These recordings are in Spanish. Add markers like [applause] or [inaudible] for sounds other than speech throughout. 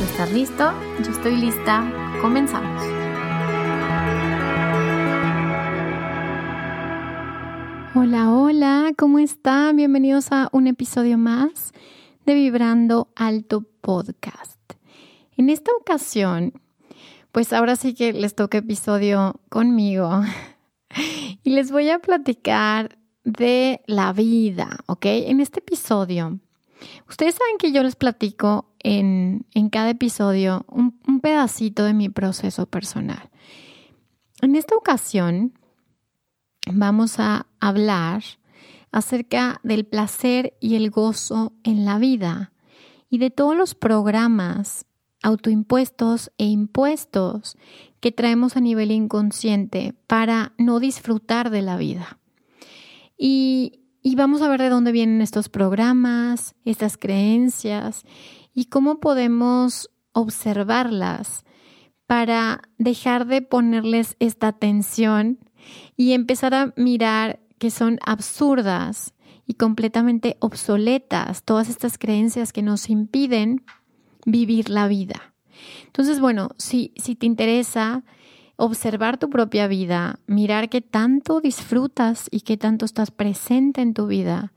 Estás listo, yo estoy lista, comenzamos. Hola, hola, ¿cómo están? Bienvenidos a un episodio más de Vibrando Alto Podcast. En esta ocasión, pues ahora sí que les toca episodio conmigo [laughs] y les voy a platicar de la vida, ¿ok? En este episodio, ustedes saben que yo les platico en, cada episodio un, un pedacito de mi proceso personal. En esta ocasión vamos a hablar acerca del placer y el gozo en la vida y de todos los programas autoimpuestos e impuestos que traemos a nivel inconsciente para no disfrutar de la vida. Y, y vamos a ver de dónde vienen estos programas, estas creencias y cómo podemos observarlas para dejar de ponerles esta atención y empezar a mirar que son absurdas y completamente obsoletas todas estas creencias que nos impiden vivir la vida. Entonces, bueno, si, si te interesa observar tu propia vida, mirar qué tanto disfrutas y qué tanto estás presente en tu vida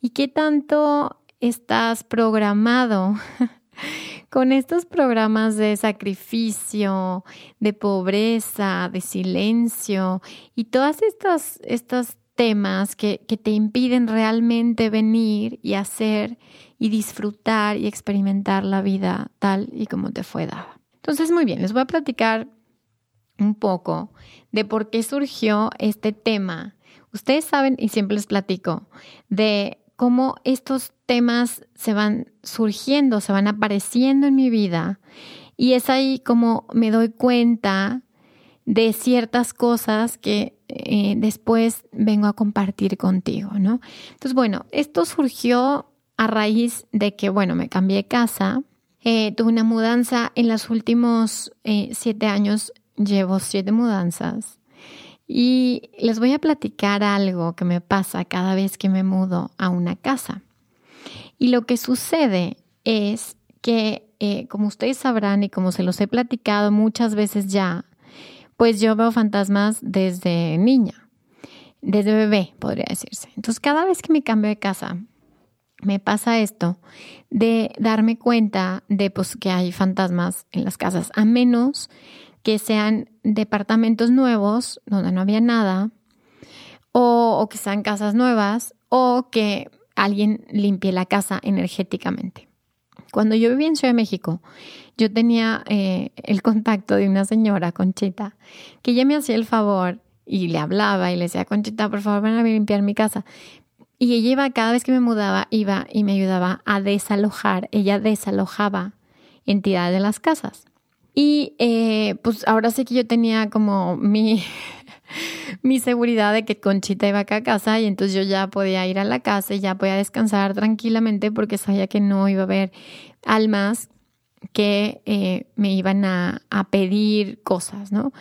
y qué tanto estás programado [laughs] con estos programas de sacrificio, de pobreza, de silencio y todas estas, estos temas que, que te impiden realmente venir y hacer y disfrutar y experimentar la vida tal y como te fue dada. Entonces, muy bien, les voy a platicar un poco de por qué surgió este tema. Ustedes saben, y siempre les platico, de cómo estos temas se van surgiendo, se van apareciendo en mi vida. Y es ahí como me doy cuenta de ciertas cosas que eh, después vengo a compartir contigo, ¿no? Entonces, bueno, esto surgió a raíz de que, bueno, me cambié de casa, eh, tuve una mudanza en los últimos eh, siete años llevo siete mudanzas y les voy a platicar algo que me pasa cada vez que me mudo a una casa. Y lo que sucede es que, eh, como ustedes sabrán y como se los he platicado muchas veces ya, pues yo veo fantasmas desde niña, desde bebé, podría decirse. Entonces, cada vez que me cambio de casa, me pasa esto de darme cuenta de pues, que hay fantasmas en las casas, a menos que sean departamentos nuevos donde no había nada, o, que sean casas nuevas, o que alguien limpie la casa energéticamente. Cuando yo vivía en Ciudad de México, yo tenía eh, el contacto de una señora, Conchita, que ella me hacía el favor y le hablaba y le decía, Conchita, por favor, ven a limpiar mi casa. Y ella iba, cada vez que me mudaba, iba y me ayudaba a desalojar. Ella desalojaba entidades de las casas. Y eh, pues ahora sí que yo tenía como mi, [laughs] mi seguridad de que Conchita iba acá a casa y entonces yo ya podía ir a la casa y ya podía descansar tranquilamente porque sabía que no iba a haber almas que eh, me iban a, a pedir cosas, ¿no?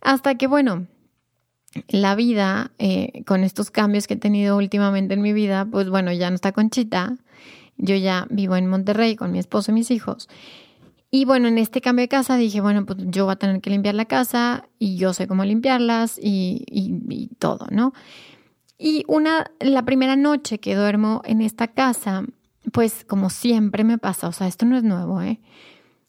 Hasta que, bueno, la vida, eh, con estos cambios que he tenido últimamente en mi vida, pues bueno, ya no está Conchita, yo ya vivo en Monterrey con mi esposo y mis hijos. Y bueno, en este cambio de casa dije, bueno, pues yo voy a tener que limpiar la casa y yo sé cómo limpiarlas y, y, todo, ¿no? Y una, la primera noche que duermo en esta casa, pues como siempre me pasa, o sea, esto no es nuevo, ¿eh?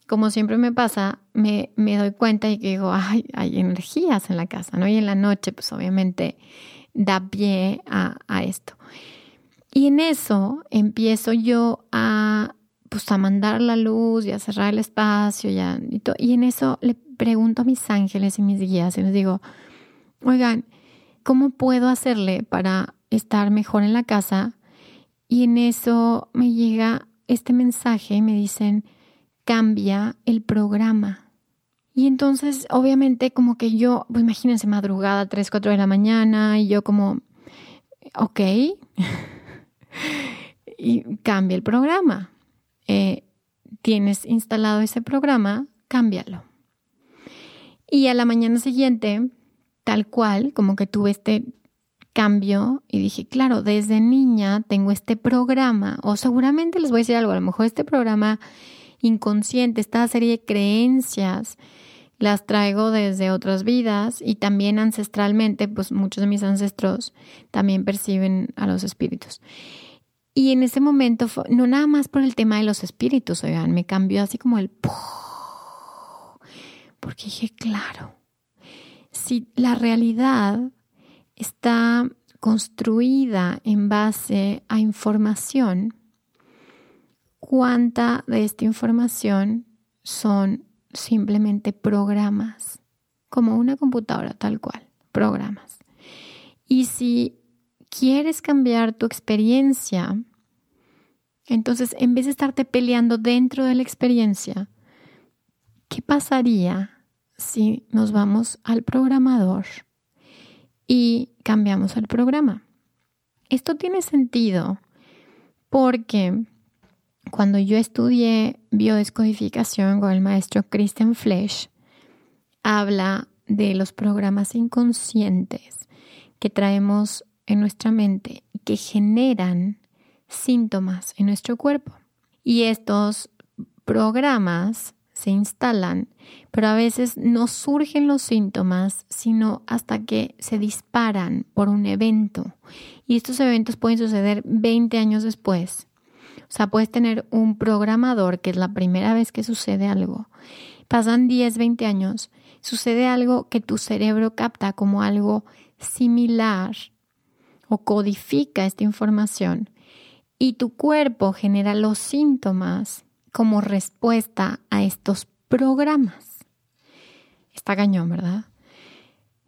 como siempre me pasa, me, me doy cuenta y digo, ay, hay energías en la casa, ¿no? Y en la noche, pues obviamente da pie a esto. Y en eso empiezo yo a, pues, a mandar la luz y a cerrar el espacio y, y, en eso le pregunto a mis ángeles y mis guías y les digo, oigan, ¿cómo puedo hacerle para estar mejor en la casa? Y en eso me llega este mensaje y me dicen, cambia el programa. Y entonces, obviamente, como que yo, pues imagínense, madrugada, 3, 4 de la mañana, y yo como, ok, [laughs] y cambia el programa. Eh, tienes instalado ese programa, cámbialo. Y a la mañana siguiente, tal cual, como que tuve este cambio y dije, claro, desde niña tengo este programa, o seguramente les voy a decir algo, a lo mejor este programa inconsciente, esta serie de creencias, las traigo desde otras vidas y también ancestralmente, pues muchos de mis ancestros también perciben a los espíritus. Y en ese momento, no nada más por el tema de los espíritus, oigan, me cambió así como el... Porque dije, claro, si la realidad está construida en base a información, cuánta de esta información son simplemente programas, como una computadora tal cual, programas. Y si quieres cambiar tu experiencia, entonces en vez de estarte peleando dentro de la experiencia, ¿qué pasaría si nos vamos al programador y cambiamos el programa? Esto tiene sentido porque cuando yo estudié biodescodificación con el maestro Christian Flesch, habla de los programas inconscientes que traemos en nuestra mente que generan síntomas en nuestro cuerpo. Y estos programas se instalan, pero a veces no surgen los síntomas, sino hasta que se disparan por un evento. Y estos eventos pueden suceder 20 años después o sea, puedes tener un programador que es la primera vez que sucede algo. Pasan 10, 20 años, sucede algo que tu cerebro capta como algo similar o codifica esta información y tu cuerpo genera los síntomas como respuesta a estos programas. Está cañón, ¿verdad?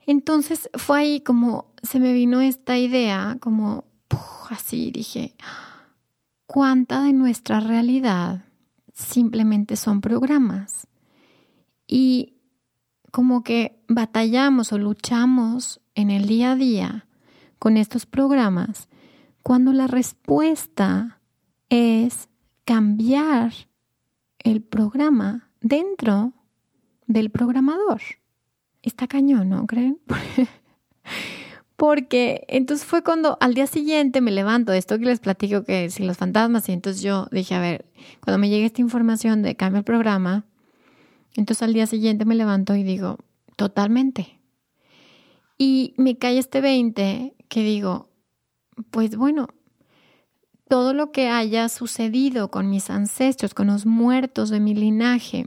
Entonces fue ahí como se me vino esta idea, como así dije, cuánta de nuestra realidad simplemente son programas. Y como que batallamos o luchamos en el día a día con estos programas cuando la respuesta es cambiar el programa dentro del programador. Está cañón, ¿no creen? [laughs] porque entonces fue cuando al día siguiente me levanto, esto que les platico que si los fantasmas, y entonces yo dije, a ver, cuando me llegue esta información de cambio el programa, entonces al día siguiente me levanto y digo, totalmente. Y me cae este 20 que digo, pues bueno, todo lo que haya sucedido con mis ancestros, con los muertos de mi linaje,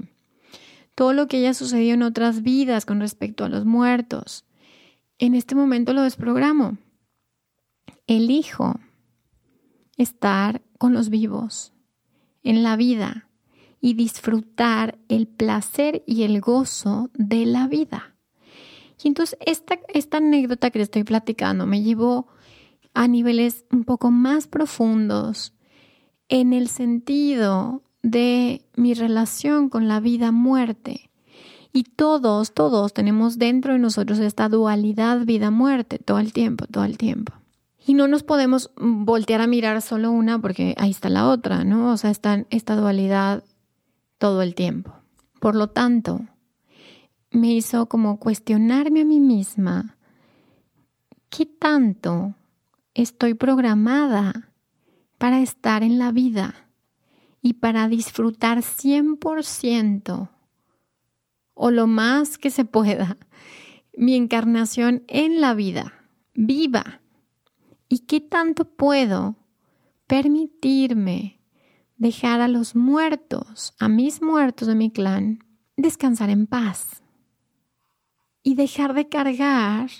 todo lo que haya sucedido en otras vidas con respecto a los muertos, en este momento lo desprogramo. Elijo estar con los vivos en la vida y disfrutar el placer y el gozo de la vida. Y entonces esta, esta anécdota que les estoy platicando me llevó a niveles un poco más profundos en el sentido de mi relación con la vida-muerte y todos, todos tenemos dentro de nosotros esta dualidad vida-muerte todo el tiempo, todo el tiempo. Y no nos podemos voltear a mirar solo una porque ahí está la otra, ¿no? O sea, está esta dualidad todo el tiempo. Por lo tanto, me hizo como cuestionarme a mí misma, ¿qué tanto estoy programada para estar en la vida y para disfrutar 100% o lo más que se pueda mi encarnación en la vida, viva. ¿Y qué tanto puedo permitirme dejar a los muertos, a mis muertos de mi clan, descansar en paz y dejar de cargar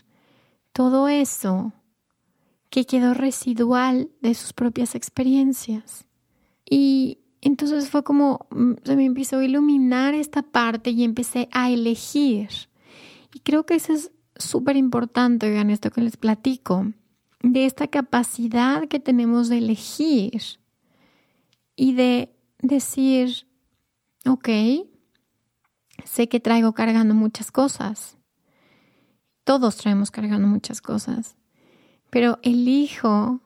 todo eso que quedó residual de sus propias experiencias. Y entonces fue como mm, se me empezó a iluminar esta parte y empecé a elegir. Y creo que eso es súper importante, en esto que les platico, de esta capacidad que tenemos de elegir y de decir, ok, sé que traigo cargando muchas cosas. Todos traemos cargando muchas cosas, pero elijo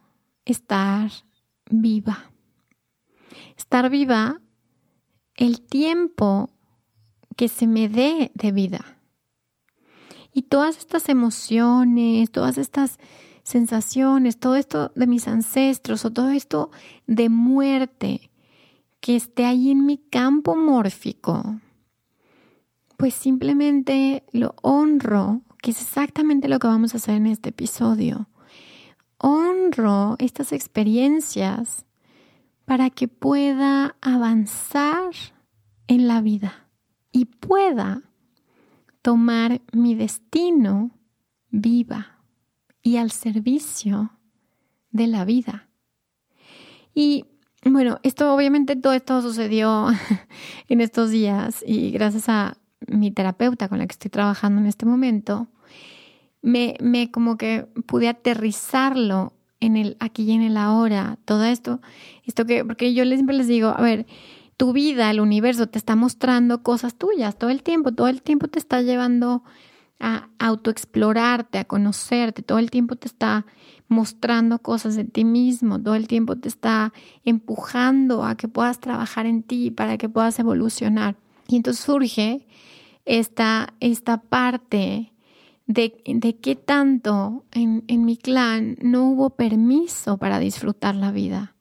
estar viva. Estar viva el tiempo que se me dé de vida. Y todas estas emociones, todas estas sensaciones, todo esto de mis ancestros o todo esto de muerte que esté ahí en mi campo mórfico, pues simplemente lo honro, que es exactamente lo que vamos a hacer en este episodio. Honro estas experiencias para que pueda avanzar en la vida y pueda tomar mi destino viva y al servicio de la vida. Y bueno, esto obviamente todo esto sucedió [laughs] en estos días y gracias a mi terapeuta con la que estoy trabajando en este momento, me, me como que pude aterrizarlo en el aquí y en el ahora, todo esto, esto que, porque yo siempre les digo, a ver, tu vida, el universo te está mostrando cosas tuyas todo el tiempo, todo el tiempo te está llevando a autoexplorarte, a conocerte, todo el tiempo te está mostrando cosas de ti mismo, todo el tiempo te está empujando a que puedas trabajar en ti para que puedas evolucionar. Y entonces surge esta, esta parte de, de qué tanto en, en mi clan no hubo permiso para disfrutar la vida,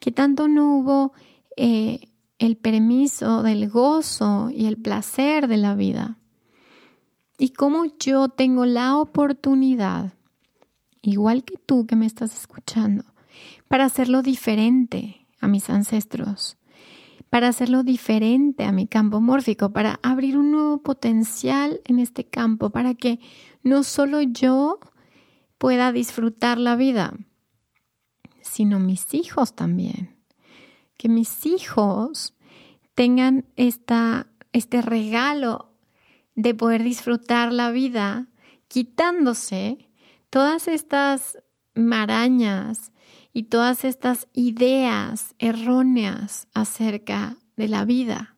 qué tanto no hubo eh, el permiso del gozo y el placer de la vida. Y cómo yo tengo la oportunidad, igual que tú que me estás escuchando, para hacerlo diferente a mis ancestros, para hacerlo diferente a mi campo mórfico, para abrir un nuevo potencial en este campo, para que no solo yo pueda disfrutar la vida, sino mis hijos también. Que mis hijos tengan esta, este regalo de poder disfrutar la vida quitándose todas estas marañas y todas estas ideas erróneas acerca de la vida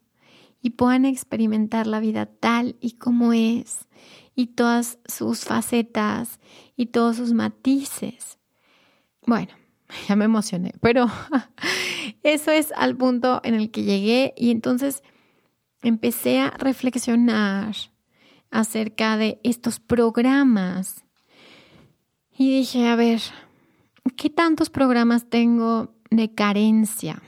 y puedan experimentar la vida tal y como es y todas sus facetas y todos sus matices. Bueno, [laughs] ya me emocioné, pero [laughs] eso es al punto en el que llegué y entonces empecé a reflexionar acerca de estos programas y dije, a ver, ¿qué tantos programas tengo de carencia?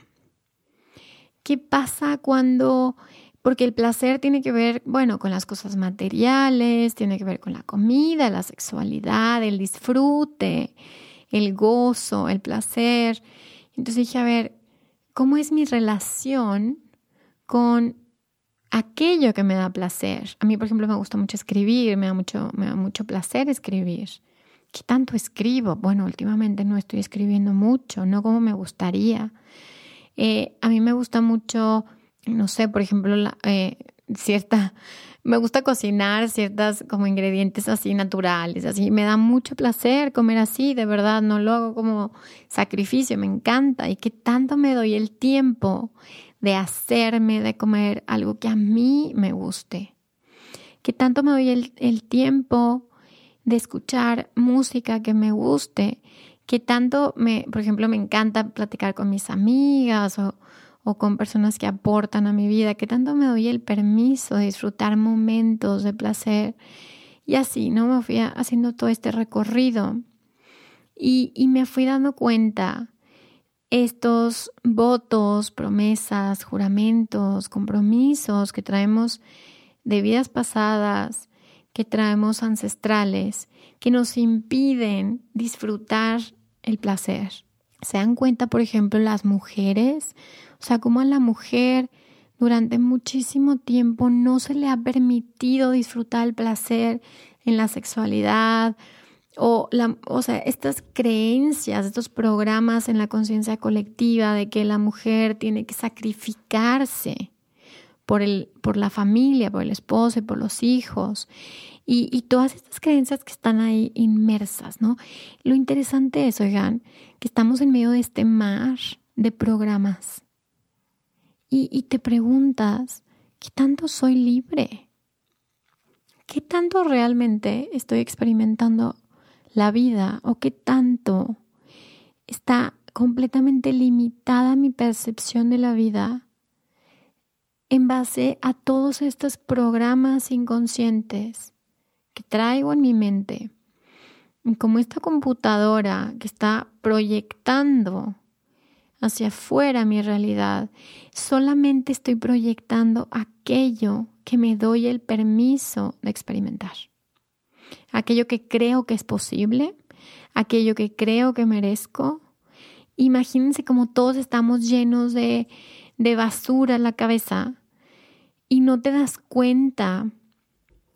¿Qué pasa cuando, porque el placer tiene que ver, bueno, con las cosas materiales, tiene que ver con la comida, la sexualidad, el disfrute, el gozo, el placer. Entonces dije, a ver, ¿cómo es mi relación con aquello que me da placer. A mí, por ejemplo, me gusta mucho escribir, me da mucho, me da mucho placer escribir. ¿Qué tanto escribo? Bueno, últimamente no estoy escribiendo mucho, no como me gustaría. Eh, a mí me gusta mucho, no sé, por ejemplo, eh, cierta, [laughs] me gusta cocinar ciertas como ingredientes así naturales, así. Me da mucho placer comer así, de verdad, no lo hago como sacrificio, me encanta. Y qué tanto me doy el tiempo de hacerme de comer algo que a mí me guste. Que tanto me doy el, tiempo de escuchar música que me guste. Que tanto me, por ejemplo, me encanta platicar con mis amigas o, o con personas que aportan a mi vida. Que tanto me doy el permiso de disfrutar momentos de placer. Y así, ¿no? Me fui haciendo todo este recorrido. Y, y me fui dando cuenta estos votos, promesas, juramentos, compromisos que traemos de vidas pasadas, que traemos ancestrales, que nos impiden disfrutar el placer. Se dan cuenta, por ejemplo, las mujeres, o sea, como a la mujer durante muchísimo tiempo no se le ha permitido disfrutar el placer en la sexualidad o, la, o sea, estas creencias, estos programas en la conciencia colectiva de que la mujer tiene que sacrificarse por, el, por la familia, por el esposo y por los hijos. Y, y, todas estas creencias que están ahí inmersas, ¿no? Lo interesante es, oigan, que estamos en medio de este mar de programas. Y, y te preguntas, ¿qué tanto soy libre? ¿Qué tanto realmente estoy experimentando la vida o qué tanto está completamente limitada mi percepción de la vida en base a todos estos programas inconscientes que traigo en mi mente? Como esta computadora que está proyectando hacia afuera mi realidad, solamente estoy proyectando aquello que me doy el permiso de experimentar. Aquello que creo que es posible, aquello que creo que merezco. Imagínense como todos estamos llenos de, de basura en la cabeza y no te das cuenta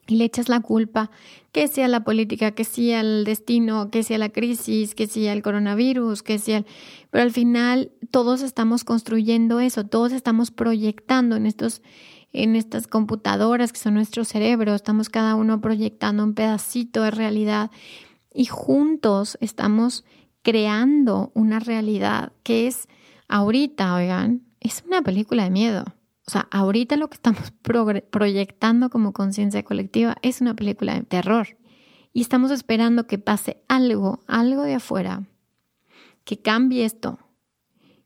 y le echas la culpa, que sea la política, que sea el destino, que sea la crisis, que sea el coronavirus, que sea... Pero al final todos estamos construyendo eso, todos estamos proyectando en estos en estas computadoras que son nuestro cerebro, estamos cada uno proyectando un pedacito de realidad y juntos estamos creando una realidad que es ahorita, oigan, es una película de miedo. O sea, ahorita lo que estamos [laughs] proyectando como conciencia colectiva es una película de terror. Y estamos esperando que pase algo, algo de afuera, que cambie esto.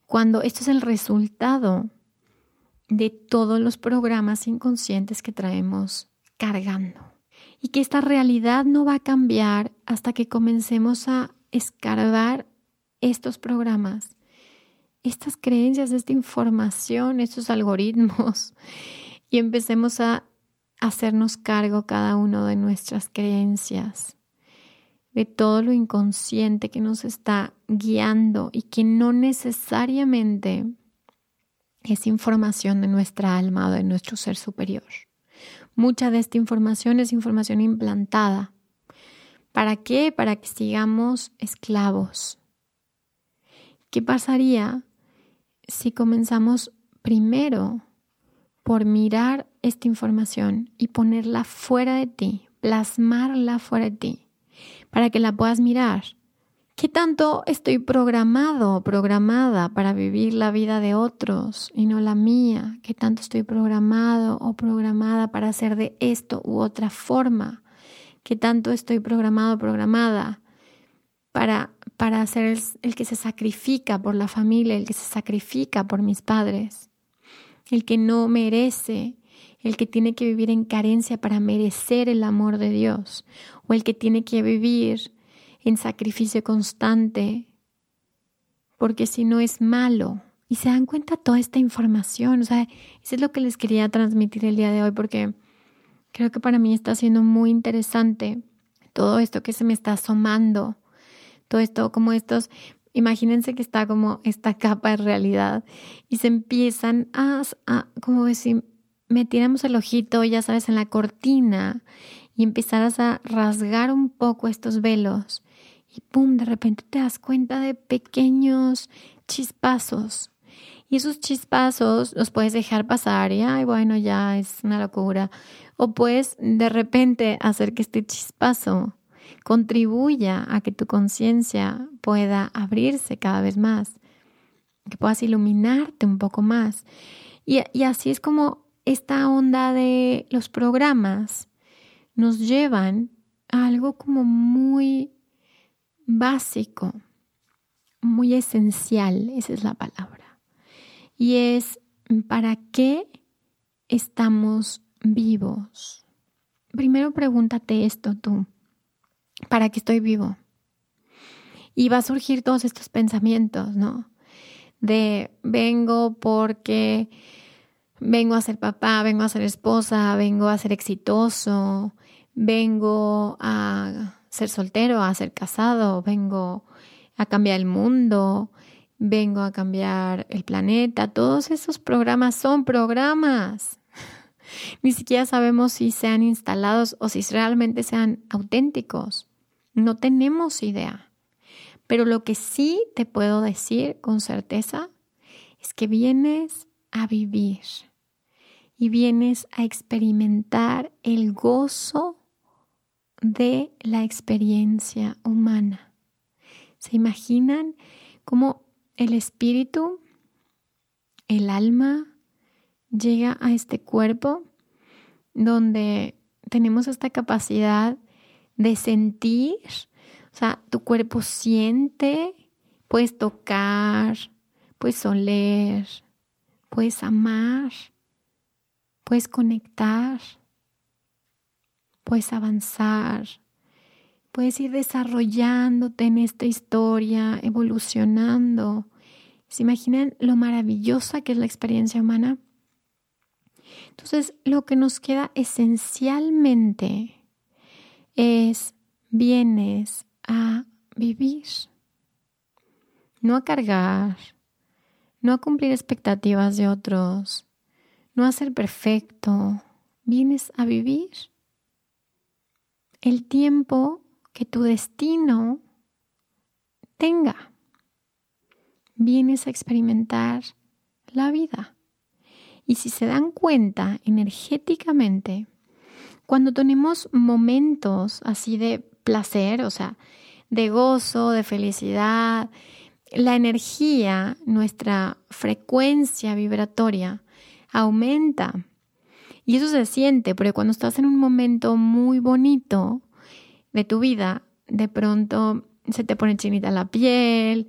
Cuando esto es el resultado de todos los programas inconscientes que traemos cargando. Y que esta realidad no va a cambiar hasta que comencemos a escarbar estos programas estas creencias, esta información, estos algoritmos y empecemos a hacernos cargo cada uno de nuestras creencias, de todo lo inconsciente que nos está guiando y que no necesariamente es información de nuestra alma o de nuestro ser superior. Mucha de esta información es información implantada. ¿Para qué? Para que sigamos esclavos. ¿Qué pasaría si comenzamos primero por mirar esta información y ponerla fuera de ti, plasmarla fuera de ti, para que la puedas mirar. ¿Qué tanto estoy programado o programada para vivir la vida de otros y no la mía? ¿Qué tanto estoy programado o programada para hacer de esto u otra forma? ¿Qué tanto estoy programado o programada para para ser el, que se sacrifica por la familia, el que se sacrifica por mis padres, el que no merece, el que tiene que vivir en carencia para merecer el amor de Dios, o el que tiene que vivir en sacrificio constante, porque si no es malo. Y se dan cuenta toda esta información, o sea, eso es lo que les quería transmitir el día de hoy, porque creo que para mí está siendo muy interesante todo esto que se me está asomando todo esto, como estos, imagínense que está como esta capa de realidad y se empiezan a, como decir, metiéramos el ojito, ya sabes, en la cortina y empezaras a rasgar un poco estos velos y pum, de repente te das cuenta de pequeños chispazos. Y esos chispazos los puedes dejar pasar y, ay, bueno, ya es una locura. O puedes de repente hacer que este chispazo contribuya a que tu conciencia pueda abrirse cada vez más, que puedas iluminarte un poco más. Y, y así es como esta onda de los programas nos llevan a algo como muy básico, muy esencial, esa es la palabra. Y es, ¿para qué estamos vivos? Primero pregúntate esto tú. ¿Para qué estoy vivo? Y va a surgir todos estos pensamientos, ¿no? De vengo porque vengo a ser papá, vengo a ser esposa, vengo a ser exitoso, vengo a ser soltero, a ser casado, vengo a cambiar el mundo, vengo a cambiar el planeta. Todos esos programas son programas. [laughs] Ni siquiera sabemos si sean instalados o si realmente sean auténticos. No tenemos idea. Pero lo que sí te puedo decir con certeza es que vienes a vivir y vienes a experimentar el gozo de la experiencia humana. ¿Se imaginan cómo el espíritu, el alma, llega a este cuerpo donde tenemos esta capacidad de sentir, o sea, tu cuerpo siente, puedes tocar, puedes oler, puedes amar, puedes conectar, puedes avanzar, puedes ir desarrollándote en esta historia, evolucionando. ¿Se imaginan lo maravillosa que es la experiencia humana? Entonces, lo que nos queda esencialmente es vienes a vivir, no a cargar, no a cumplir expectativas de otros, no a ser perfecto, vienes a vivir el tiempo que tu destino tenga. Vienes a experimentar la vida. Y si se dan cuenta energéticamente, cuando tenemos momentos así de placer, o sea, de gozo, de felicidad, la energía, nuestra frecuencia vibratoria aumenta. Y eso se siente, porque cuando estás en un momento muy bonito de tu vida, de pronto se te pone chinita la piel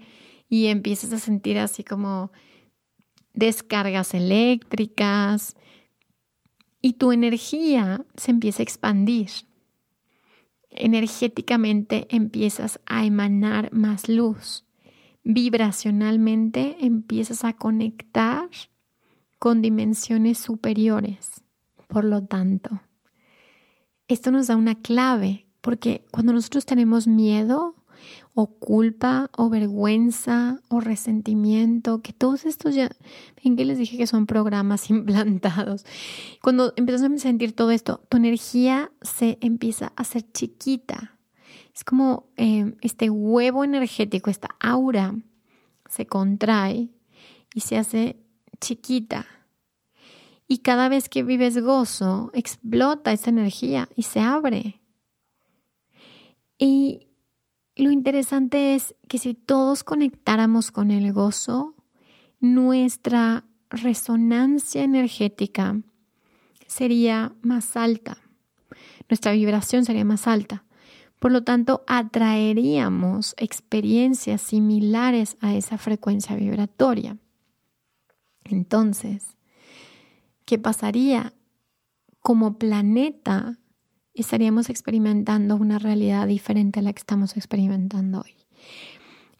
y empiezas a sentir así como descargas eléctricas y tu energía se empieza a expandir. Energéticamente empiezas a emanar más luz. Vibracionalmente empiezas a conectar con dimensiones superiores. Por lo tanto, esto nos da una clave, porque cuando nosotros tenemos miedo o culpa o vergüenza o resentimiento, que todos estos ya, ven que les dije que son programas [laughs] implantados. Cuando empiezas a sentir todo esto, tu energía se empieza a hacer chiquita. Es como eh, este huevo energético, esta aura se contrae y se hace chiquita. Y cada vez que vives gozo, explota esa energía y se abre. Y lo interesante es que si todos conectáramos con el gozo, nuestra resonancia energética sería más alta, nuestra vibración sería más alta. Por lo tanto, atraeríamos experiencias similares a esa frecuencia vibratoria. Entonces, ¿qué pasaría? Como planeta, estaríamos experimentando una realidad diferente a la que estamos experimentando hoy.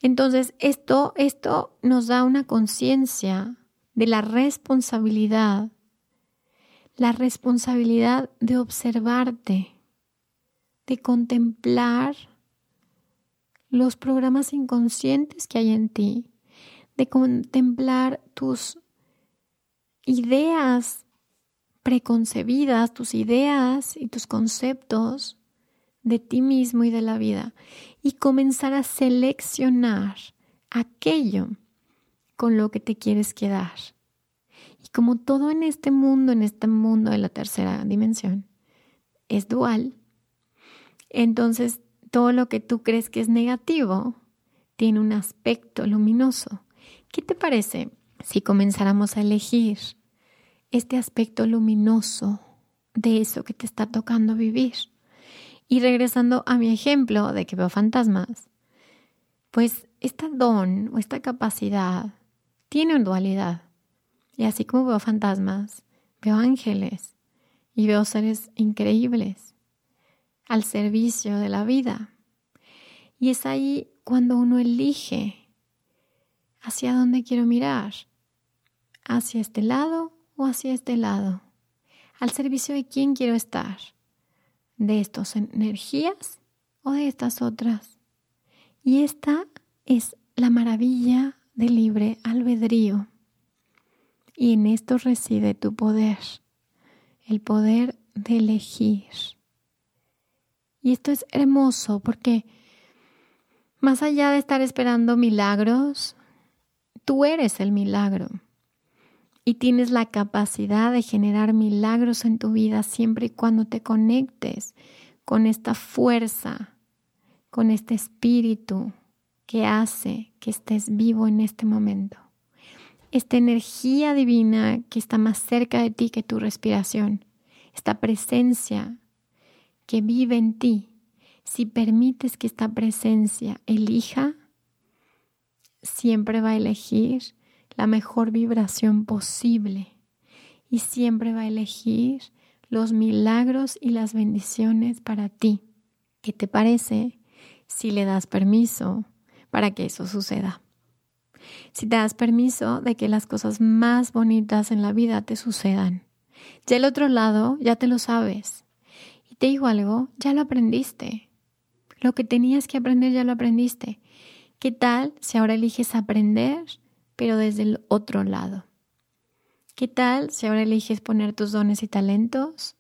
Entonces, esto, esto nos da una conciencia de la responsabilidad, la responsabilidad de observarte, de contemplar los programas inconscientes que hay en ti, de contemplar tus ideas preconcebidas, tus ideas y tus conceptos de ti mismo y de la vida y comenzar a seleccionar aquello con lo que te quieres quedar. Y como todo en este mundo, en este mundo de la tercera dimensión, es dual, entonces todo lo que tú crees que es negativo tiene un aspecto luminoso. ¿Qué te parece si comenzáramos a elegir este aspecto luminoso de eso que te está tocando vivir. Y regresando a mi ejemplo de que veo fantasmas, pues esta don o esta capacidad tiene una dualidad. Y así como veo fantasmas, veo ángeles y veo seres increíbles al servicio de la vida. Y es ahí cuando uno elige hacia dónde quiero mirar, hacia este lado o hacia este lado? ¿Al servicio de quién quiero estar? ¿De estas energías o de estas otras? Y esta es la maravilla del libre albedrío. Y en esto reside tu poder, el poder de elegir. Y esto es hermoso porque más allá de estar esperando milagros, tú eres el milagro y tienes la capacidad de generar milagros en tu vida siempre y cuando te conectes con esta fuerza, con este espíritu que hace que estés vivo en este momento. Esta energía divina que está más cerca de ti que tu respiración, esta presencia que vive en ti, si permites que esta presencia elija, siempre va a elegir la mejor vibración posible y siempre va a elegir los milagros y las bendiciones para ti. ¿Qué te parece si le das permiso para que eso suceda? Si te das permiso de que las cosas más bonitas en la vida te sucedan. Ya el otro lado, ya te lo sabes. Y te digo algo, ya lo aprendiste. Lo que tenías que aprender ya lo aprendiste. ¿Qué tal si ahora eliges aprender, pero desde el otro lado? ¿Qué tal si ahora eliges poner tus dones y talentos,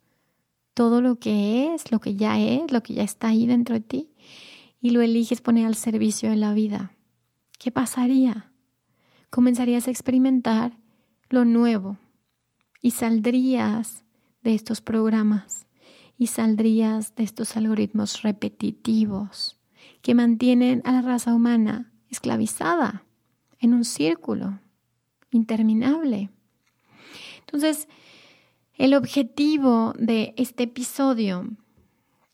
todo lo que es, lo que ya es, lo que ya está ahí dentro de ti, y lo eliges poner al servicio de la vida? ¿Qué pasaría? Comenzarías a experimentar lo nuevo y saldrías de estos programas y saldrías de estos algoritmos repetitivos que mantienen a la raza humana esclavizada en un círculo interminable. Entonces, el objetivo de este episodio,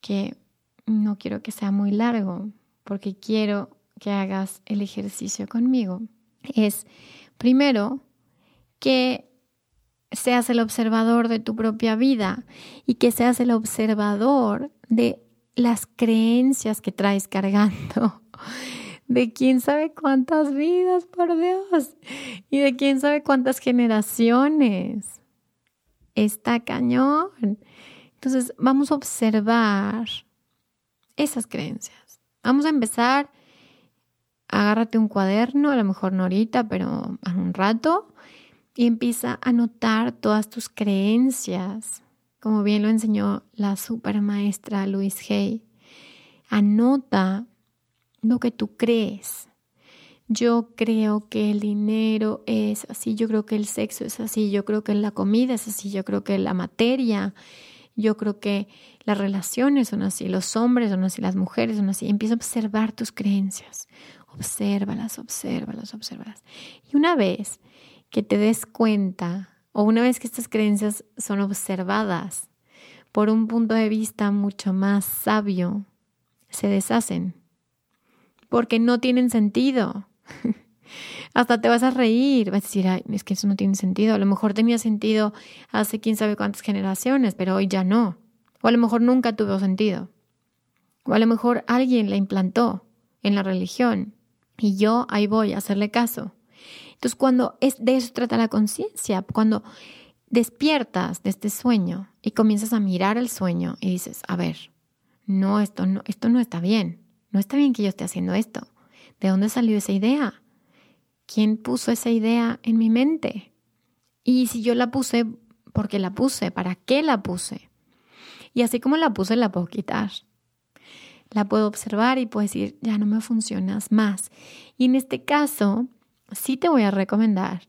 que no quiero que sea muy largo, porque quiero que hagas el ejercicio conmigo, es primero que seas el observador de tu propia vida y que seas el observador de las creencias que traes cargando, de quién sabe cuántas vidas, por Dios, y de quién sabe cuántas generaciones. Está cañón. Entonces vamos a observar esas creencias. Vamos a empezar, agárrate un cuaderno, a lo mejor no ahorita, pero en un rato, y empieza a notar todas tus creencias, como bien lo enseñó la supermaestra Louise Hay. Anota lo que tú crees. Yo creo que el dinero es así, yo creo que el sexo es así, yo creo que la comida es así, yo creo que la materia, yo creo que las relaciones son así, los hombres son así, las mujeres son así. Empieza a observar tus creencias. Obsérvalas, obsérvalas, obsérvalas. Y una vez que te des cuenta o una vez que estas creencias son observadas por un punto de vista mucho más sabio, se deshacen porque no tienen sentido. [laughs] Hasta te vas a reír, vas a decir, es que eso no tiene sentido. A lo mejor tenía sentido hace quién sabe cuántas generaciones, pero hoy ya no. O a lo mejor nunca tuvo sentido. O a lo mejor alguien la implantó en la religión y yo ahí voy a hacerle caso. Entonces, cuando es de eso trata la conciencia, cuando despiertas de este sueño y comienzas a mirar el sueño y dices, a ver, no, esto no, esto no está bien. No está bien que yo esté haciendo esto. ¿De dónde salió esa idea? ¿Quién puso esa idea en mi mente? Y si yo la puse, ¿por qué la puse? ¿Para qué la puse? Y así como la puse, la puedo quitar. La puedo observar y puedo decir, ya no me funcionas más. Y en este caso, sí te voy a recomendar.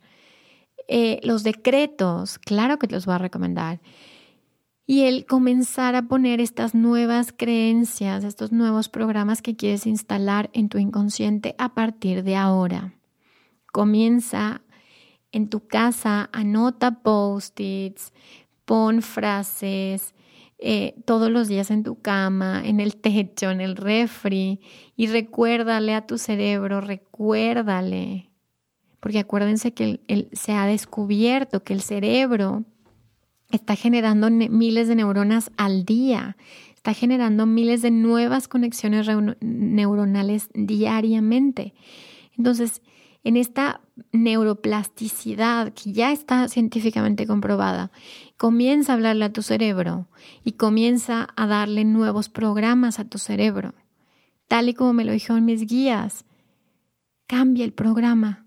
Eh, los decretos, claro que te los voy a recomendar. Y el comenzar a poner estas nuevas creencias, estos nuevos programas que quieres instalar en tu inconsciente a partir de ahora. Comienza en tu casa, anota post-its, pon frases, eh, todos los días en tu cama, en el techo, en el refri, y recuérdale a tu cerebro, recuérdale porque acuérdense que se ha descubierto que el cerebro está generando miles de neuronas al día, está generando miles de nuevas conexiones neuronales diariamente. Entonces, en esta neuroplasticidad que ya está científicamente comprobada, comienza a hablarle a tu cerebro y comienza a darle nuevos programas a tu cerebro. Tal y como me lo dijeron mis guías, cambia el programa.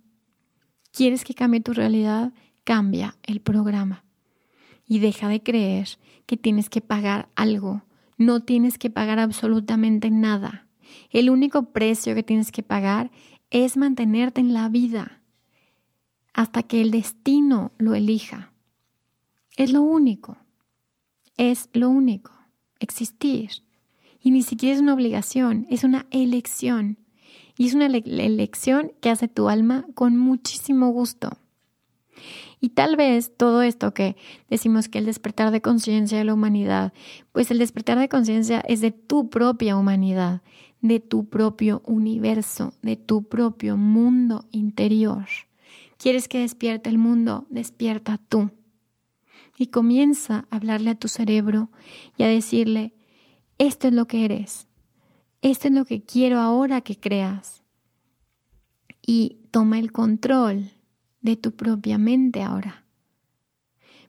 ¿Quieres que cambie tu realidad? Cambia el programa. Y deja de creer que tienes que pagar algo. No tienes que pagar absolutamente nada. El único precio que tienes que pagar es mantenerte en la vida hasta que el destino lo elija. Es lo único. Es lo único. Existir. Y ni siquiera es una obligación, es una elección. Y es una elección que hace tu alma con muchísimo gusto. Y tal vez todo esto que decimos que el despertar de conciencia de la humanidad, pues el despertar de conciencia es de tu propia humanidad, de tu propio universo, de tu propio mundo interior. ¿Quieres que despierte el mundo? Despierta tú. Y comienza a hablarle a tu cerebro y a decirle, esto es lo que eres, esto es lo que quiero ahora que creas. Y toma el control de tu propia mente ahora.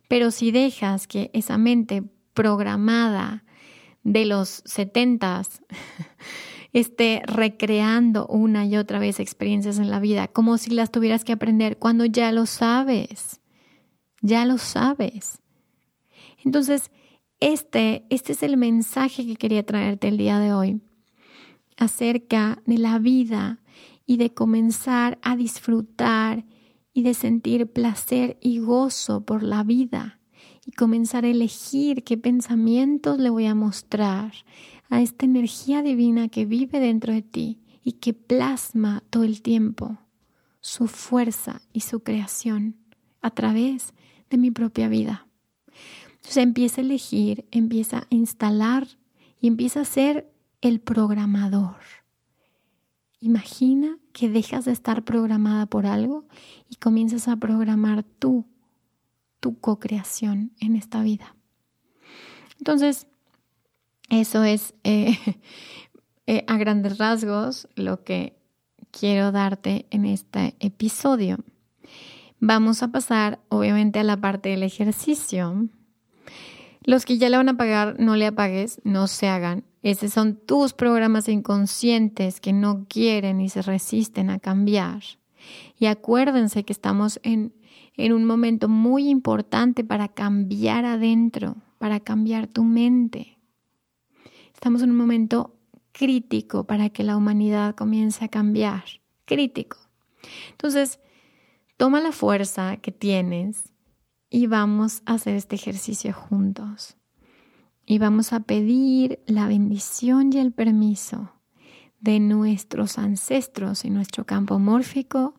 Pero si dejas que esa mente programada de los setentas [laughs] esté recreando una y otra vez experiencias en la vida, como si las tuvieras que aprender cuando ya lo sabes, ya lo sabes. Entonces, este, este es el mensaje que quería traerte el día de hoy acerca de la vida y de comenzar a disfrutar y de sentir placer y gozo por la vida y comenzar a elegir qué pensamientos le voy a mostrar a esta energía divina que vive dentro de ti y que plasma todo el tiempo su fuerza y su creación a través de mi propia vida. Entonces empieza a elegir, empieza a instalar y empieza a ser el programador. Imagina que dejas de estar programada por algo y comienzas a programar tú, tu co-creación en esta vida. Entonces, eso es eh, [laughs] eh, a grandes rasgos lo que quiero darte en este episodio. Vamos a pasar obviamente a la parte del ejercicio. Los que ya le van a pagar, no le apagues, no se hagan. Esos son tus programas inconscientes que no quieren y se resisten a cambiar. Y acuérdense que estamos en, en un momento muy importante para cambiar adentro, para cambiar tu mente. Estamos en un momento crítico para que la humanidad comience a cambiar. Crítico. Entonces, toma la fuerza que tienes y vamos a hacer este ejercicio juntos y vamos a pedir la bendición y el permiso de nuestros ancestros en nuestro campo mórfico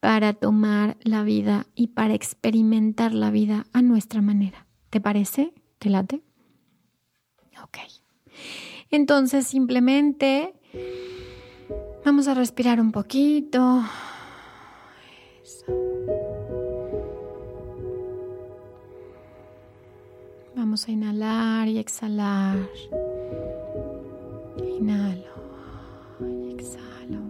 para tomar la vida y para experimentar la vida a nuestra manera. ¿Te parece? ¿Te late? Ok. Entonces simplemente vamos a respirar un poquito. Vamos a inhalar y exhalar. Inhalo y exhalo.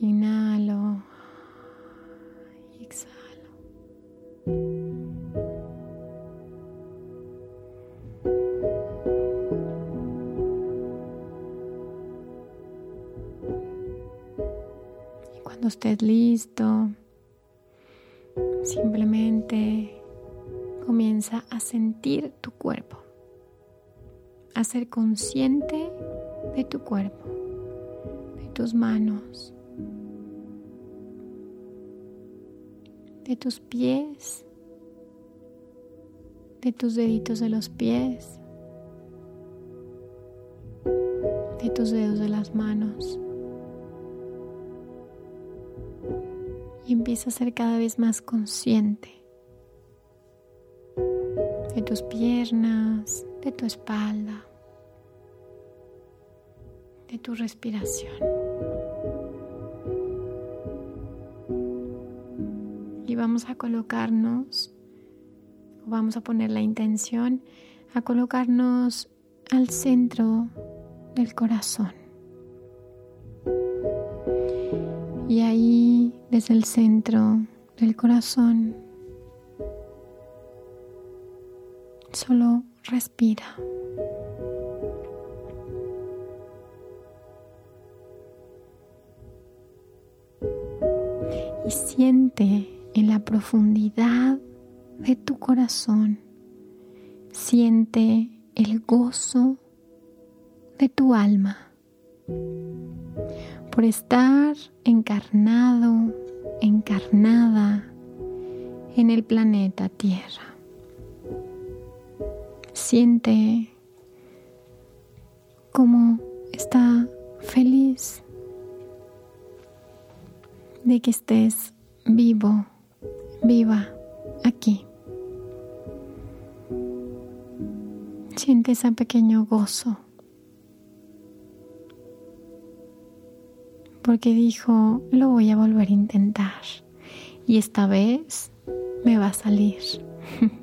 Inhalo y exhalo. Cuando estés listo, sentir tu cuerpo, a ser consciente de tu cuerpo, de tus manos, de tus pies, de tus deditos de los pies, de tus dedos de las manos. Y empieza a ser cada vez más consciente de tus piernas, de tu espalda, de tu respiración. Y vamos a colocarnos, vamos a poner la intención a colocarnos al centro del corazón. Y ahí, desde el centro del corazón, Solo respira. y siente en la profundidad de tu corazón, siente el gozo de tu alma por estar encarnado, encarnada en el planeta Tierra. Siente cómo está feliz de que estés vivo, viva aquí. Siente ese pequeño gozo. Porque dijo, lo voy a volver a intentar. Y esta vez me va a salir. [laughs]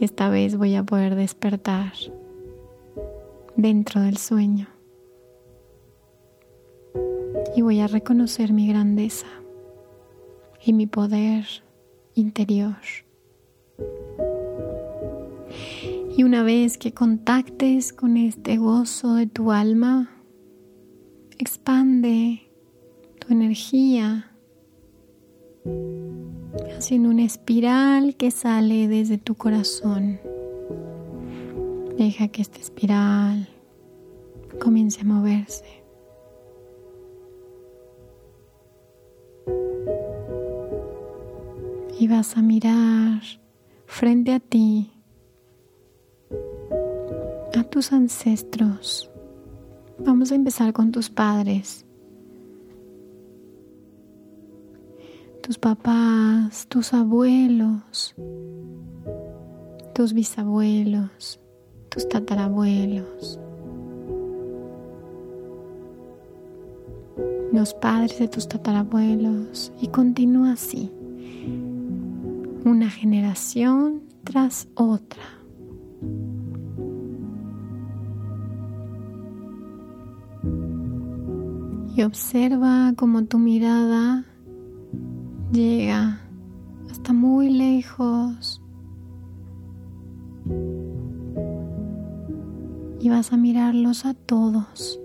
esta vez voy a poder despertar dentro del sueño. Y voy a reconocer mi grandeza y mi poder interior. Y una vez que contactes con este gozo de tu alma, expande tu energía haciendo una espiral que sale desde tu corazón. Deja que esta espiral comience a moverse. Y vas a mirar frente a ti a tus ancestros. Vamos a empezar con tus padres. Tus papás, tus abuelos, tus bisabuelos, tus tatarabuelos, los padres de tus tatarabuelos. Y continúa así, una generación tras otra. y observa cómo tu mirada llega hasta muy lejos y vas a mirarlos a todos.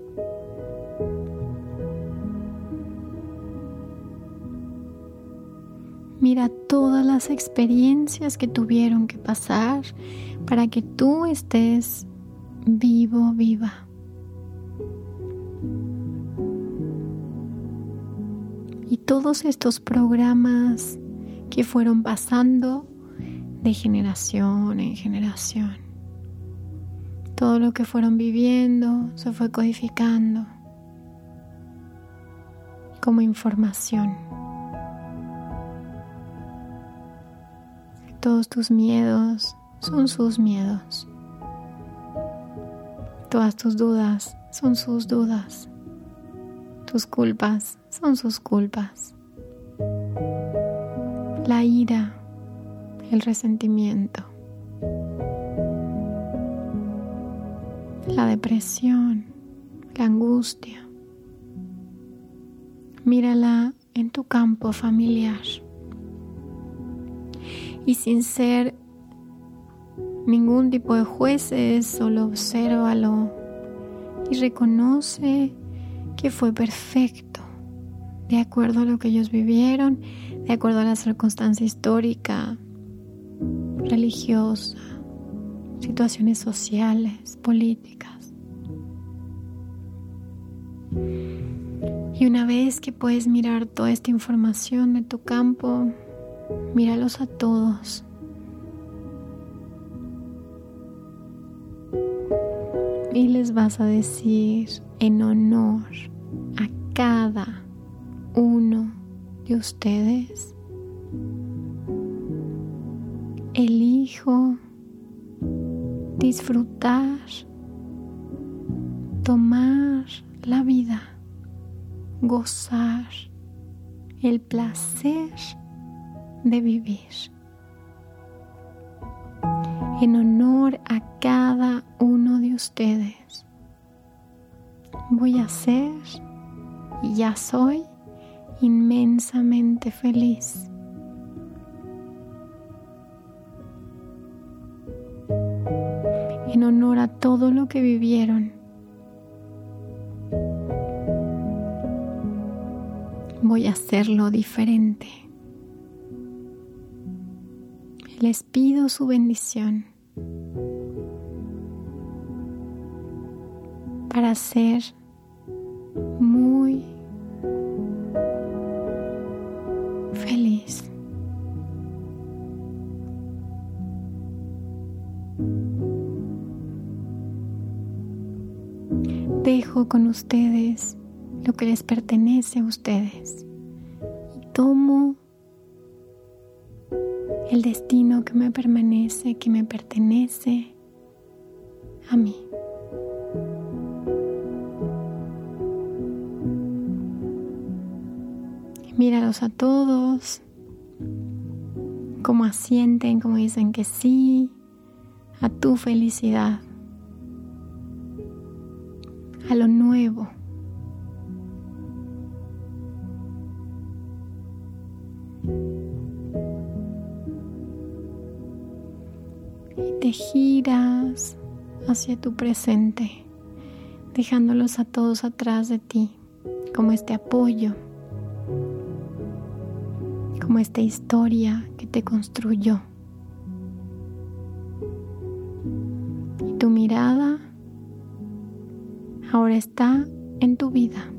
Mira todas las experiencias que tuvieron que pasar para que tú estés vivo, viva. Todos estos programas que fueron pasando de generación en generación. Todo lo que fueron viviendo se fue codificando como información. Todos tus miedos son sus miedos. Todas tus dudas son sus dudas. Tus culpas son sus culpas. La ira, el resentimiento, la depresión, la angustia. Mírala en tu campo familiar y sin ser ningún tipo de jueces, solo obsérvalo y reconoce que fue perfecto, de acuerdo a lo que ellos vivieron, de acuerdo a la circunstancia histórica, religiosa, situaciones sociales, políticas. Y una vez que puedes mirar toda esta información de tu campo, míralos a todos. Y les vas a decir, en honor cada uno de ustedes. Elijo disfrutar, tomar la vida, gozar el placer de vivir. En honor a cada uno de ustedes voy a ser y ya soy inmensamente feliz. En honor a todo lo que vivieron, voy a hacerlo diferente. Les pido su bendición para ser con ustedes lo que les pertenece a ustedes y tomo el destino que me permanece, que me pertenece a mí. Míralos a todos, como asienten, como dicen que sí, a tu felicidad, hacia tu presente, dejándolos a todos atrás de ti, como este apoyo como esta historia que te construyó. Y tu mirada ahora está en tu vida.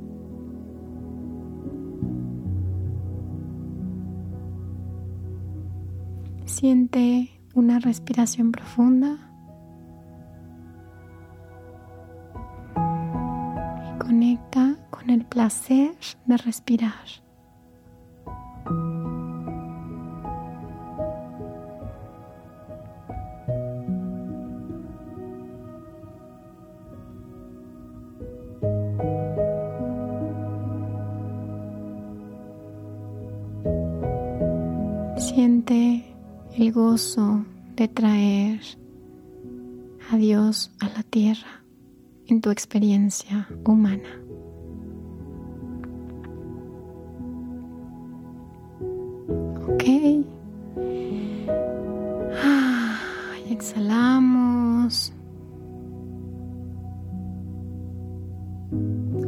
Siente una respiración profunda placer de respirar. Siente el gozo de traer a Dios a la tierra en tu experiencia humana. Ok. exhalamos.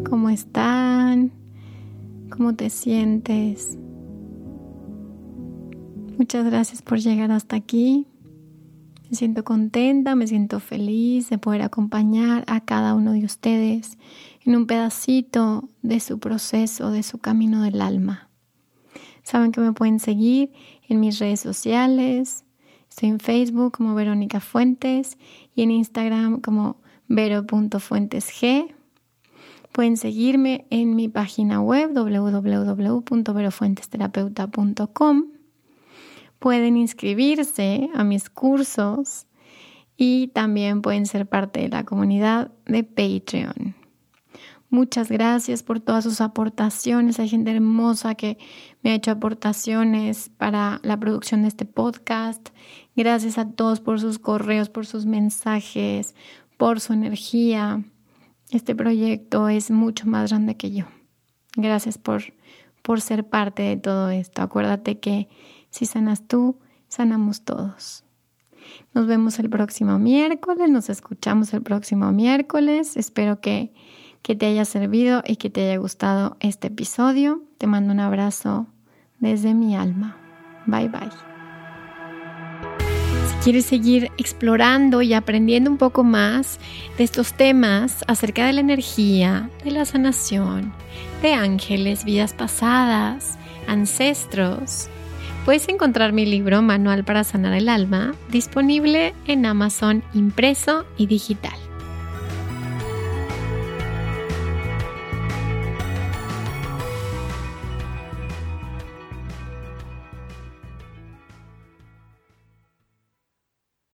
¿Cómo están? ¿Cómo te sientes? Muchas gracias por llegar hasta aquí. Me siento contenta, me siento feliz de poder acompañar a cada uno de ustedes en un pedacito de su proceso, de su camino del alma. Saben que me pueden seguir en mis redes sociales. Estoy en Facebook como Verónica Fuentes y en Instagram como vero.fuentesg. Pueden seguirme en mi página web www.verofuentesterapeuta.com pueden inscribirse a mis cursos y también pueden ser parte de la comunidad de Patreon. Muchas gracias por todas sus aportaciones. Hay gente hermosa que me ha hecho aportaciones para la producción de este podcast. Gracias a todos por sus correos, por sus mensajes, por su energía. Este proyecto es mucho más grande que yo. Gracias por, por ser parte de todo esto. Acuérdate que si sanas tú, sanamos todos. Nos vemos el próximo miércoles, nos escuchamos el próximo miércoles. Espero que, que te haya servido y que te haya gustado este episodio. Te mando un abrazo desde mi alma. Bye bye. Si quieres seguir explorando y aprendiendo un poco más de estos temas acerca de la energía, de la sanación, de ángeles, vidas pasadas, ancestros, Puedes encontrar mi libro Manual para Sanar el Alma disponible en Amazon impreso y digital.